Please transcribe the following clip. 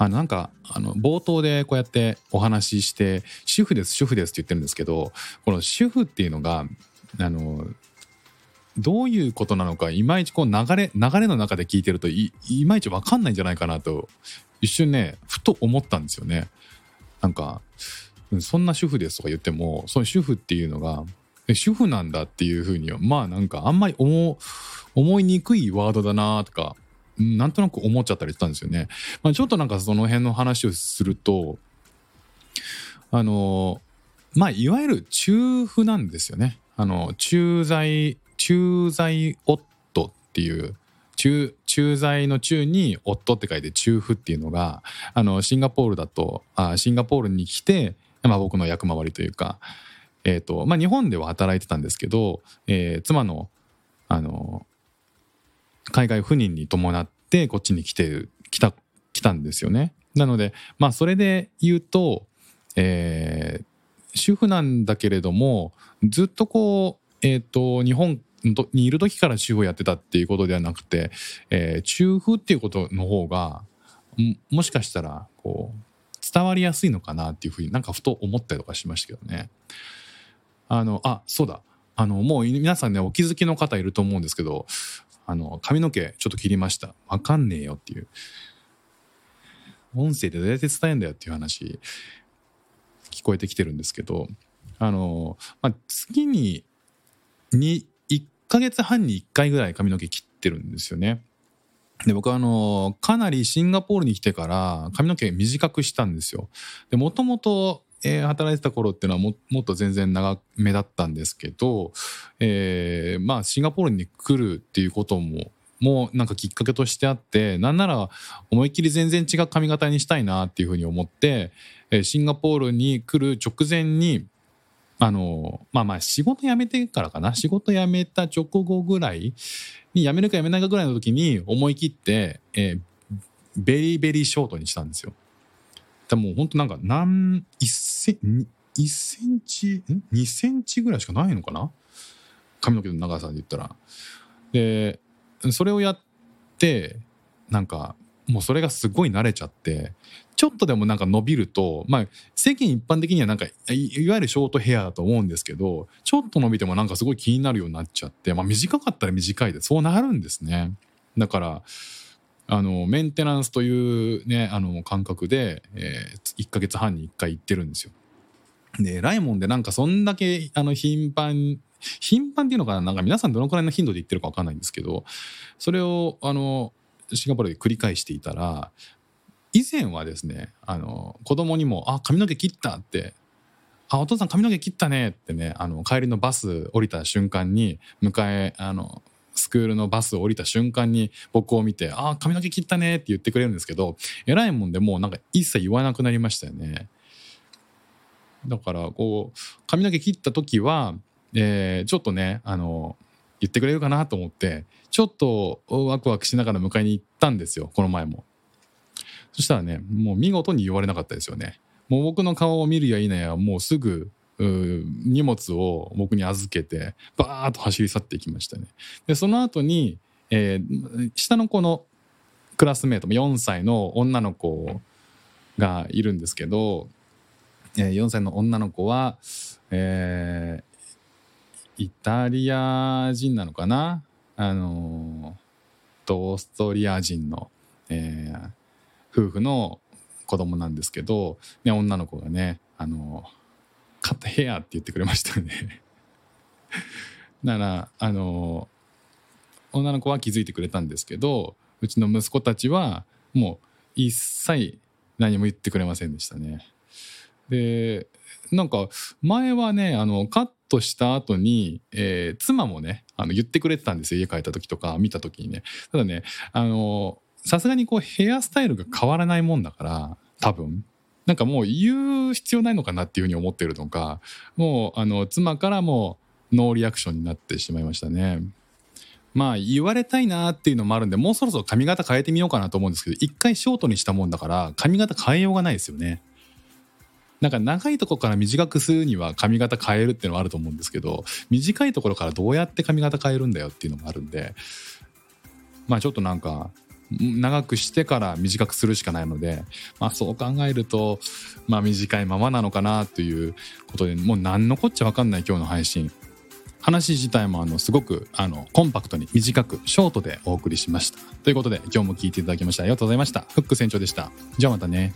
あのなんかあの冒頭でこうやってお話しして「主婦です主婦です」って言ってるんですけどこの主婦っていうのがあのどういうことなのかいまいちこう流れ流れの中で聞いてるといいまいち分かんないんじゃないかなと一瞬ねふと思ったんですよね。なんかそんな主婦ですとか言ってもその主婦っていうのが主婦なんだっていうふうにはまあなんかあんまり思いにくいワードだなとかなんとなく思っちゃったりしたんですよね。まあ、ちょっとなんかその辺の話をするとあのまあいわゆる中婦なんですよね。あの駐在駐在夫っていう駐駐在の中に夫って書いて中婦っていうのがあのシンガポールだとあシンガポールに来て、まあ、僕の役回りというか、えーとまあ、日本では働いてたんですけど、えー、妻のあの海外赴任に伴ってこっちに来て来た来たんですよね。なのでまあそれで言うと、えー、主婦なんだけれどもずっとこう、えーと日本にいる時から主婦やってたっていうことではなくて、えー、中風っていうことの方がもしかしたらこう伝わりやすいのかなっていうふうになんかふと思ったりとかしましたけどね。あのあそうだあのもう皆さんねお気づきの方いると思うんですけどあの髪の毛ちょっと切りましたわかんねえよっていう音声でどうやって伝えんだよっていう話聞こえてきてるんですけどあの、まあ、次にに1ヶ月半に1回ぐらい髪の毛切ってるんですよね。で僕はあのかなりシンガポールに来てから髪の毛短くしたんですよ。でもともとえー、働いてた頃っていうのはももっと全然長めだったんですけど、えー、まあシンガポールに来るっていうことももうなんかきっかけとしてあってなんなら思いっきり全然違う髪型にしたいなっていうふうに思って、えー、シンガポールに来る直前にあのまあまあ仕事辞めてからかな仕事辞めた直後ぐらいに辞めるか辞めないかぐらいの時に思い切って、えー、ベリーベリーショートにしたんですよ。でも本当なんか何1セン1センチん？2センチぐらいしかないのかな？髪の毛の長さで言ったら。でそれをやってなんかもうそれがすごい慣れちゃってちょっとでもなんか伸びるとまあ世間一般的にはなんかいわゆるショートヘアだと思うんですけどちょっと伸びてもなんかすごい気になるようになっちゃってまあ短かったら短いでそうなるんですね。だからあのメンテナンスというねあの感覚で、えー、1ヶ月半に1回行ってるんですよ。でライモンでなんかそんだけあの頻繁頻繁っていうのかな？なんか皆さんどのくらいの頻度で行ってるか分かんないんですけどそれをあのシンガポールで繰り返していたら以前はですねあの子供にも「あ髪の毛切った」って「あお父さん髪の毛切ったね」ってねあの帰りのバス降りた瞬間に迎えあのスクールのバスを降りた瞬間に僕を見て「ああ髪の毛切ったね」って言ってくれるんですけど偉いもんでもうなんか一切言わなくなりましたよね。だからこう髪の毛切った時は、えー、ちょっとねあの言ってくれるかなと思ってちょっとワクワクしながら迎えに行ったんですよこの前も。そしたらねもう見事に言われなかったですよね。もう僕の顔を見るや否やもうすぐ荷物を僕に預けてバーッと走り去っていきましたね。でその後に、えー、下の子のクラスメート4歳の女の子がいるんですけど、えー、4歳の女の子は、えー、イタリア人なのかな？あのとオーストリア人の、えー、夫婦の子供なんですけど、ね、女の子がねあのカットヘアって言ってくれましたね だからあの女の子は気づいてくれたんですけどうちの息子たちはもう一切何も言ってくれませんでしたね。でなんか前はねあのカットした後に、えー、妻もねあの言ってくれてたんですよ家帰った時とか見た時にね。ただねあのさすがにこうヘアスタイルが変わらないもんだから多分なんかもう言う必要ないのかなっていうふうに思ってるのかもうあの妻からもノーリアクションになってしまいましたね。まあ言われたいなっていうのもあるんでもうそろそろ髪型変えてみようかなと思うんですけど一回ショートにしたもんだから髪型変えようがないですよね。なんか長いとこから短くするには髪型変えるっていうのはあると思うんですけど短いところからどうやって髪型変えるんだよっていうのもあるんでまあちょっとなんか長くしてから短くするしかないので、まあ、そう考えると、まあ、短いままなのかなということでもう何のこっちゃ分かんない今日の配信。話自体もあのすごくあのコンパクトに短くショートでお送りしました。ということで今日も聞いていただきましてありがとうございました。フック船長でした。じゃあまたね。